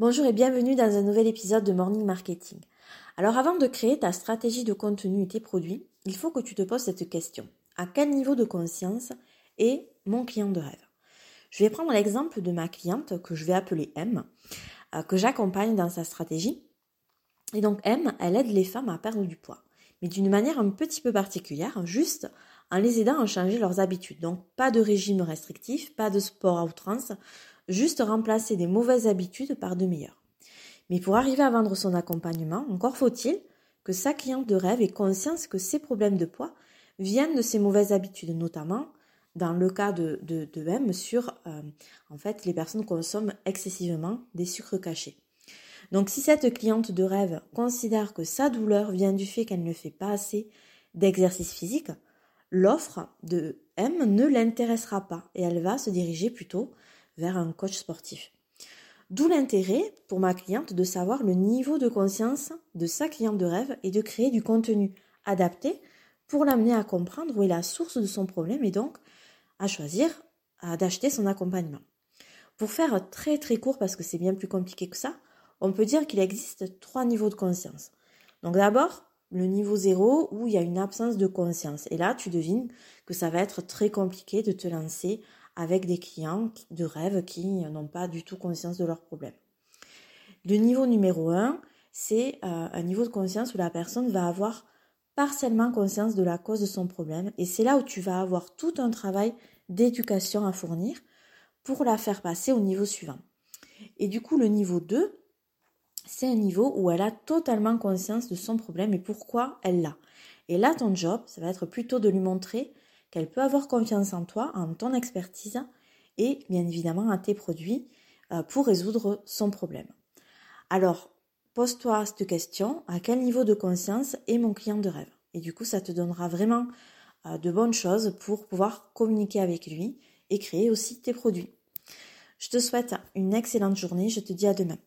Bonjour et bienvenue dans un nouvel épisode de Morning Marketing. Alors avant de créer ta stratégie de contenu et tes produits, il faut que tu te poses cette question. À quel niveau de conscience est mon client de rêve? Je vais prendre l'exemple de ma cliente que je vais appeler M, euh, que j'accompagne dans sa stratégie. Et donc M, elle aide les femmes à perdre du poids, mais d'une manière un petit peu particulière, juste en les aidant à changer leurs habitudes. Donc pas de régime restrictif, pas de sport à outrance, juste remplacer des mauvaises habitudes par de meilleures. Mais pour arriver à vendre son accompagnement, encore faut-il que sa cliente de rêve ait conscience que ses problèmes de poids viennent de ses mauvaises habitudes, notamment dans le cas de, de, M sur euh, en fait les personnes consomment excessivement des sucres cachés. Donc si cette cliente de rêve considère que sa douleur vient du fait qu'elle ne fait pas assez d'exercice physique, l'offre de M ne l'intéressera pas et elle va se diriger plutôt vers un coach sportif. D'où l'intérêt pour ma cliente de savoir le niveau de conscience de sa cliente de rêve et de créer du contenu adapté pour l'amener à comprendre où est la source de son problème et donc à choisir d'acheter son accompagnement. Pour faire très très court parce que c'est bien plus compliqué que ça, on peut dire qu'il existe trois niveaux de conscience. Donc d'abord, le niveau zéro où il y a une absence de conscience. Et là, tu devines que ça va être très compliqué de te lancer avec des clients de rêve qui n'ont pas du tout conscience de leurs problèmes. Le niveau numéro 1, c'est euh, un niveau de conscience où la personne va avoir partiellement conscience de la cause de son problème et c'est là où tu vas avoir tout un travail d'éducation à fournir pour la faire passer au niveau suivant. Et du coup, le niveau 2, c'est un niveau où elle a totalement conscience de son problème et pourquoi elle l'a. Et là, ton job, ça va être plutôt de lui montrer qu'elle peut avoir confiance en toi, en ton expertise et bien évidemment à tes produits euh, pour résoudre son problème. Alors, pose-toi cette question, à quel niveau de conscience est mon client de rêve? Et du coup, ça te donnera vraiment euh, de bonnes choses pour pouvoir communiquer avec lui et créer aussi tes produits. Je te souhaite une excellente journée, je te dis à demain.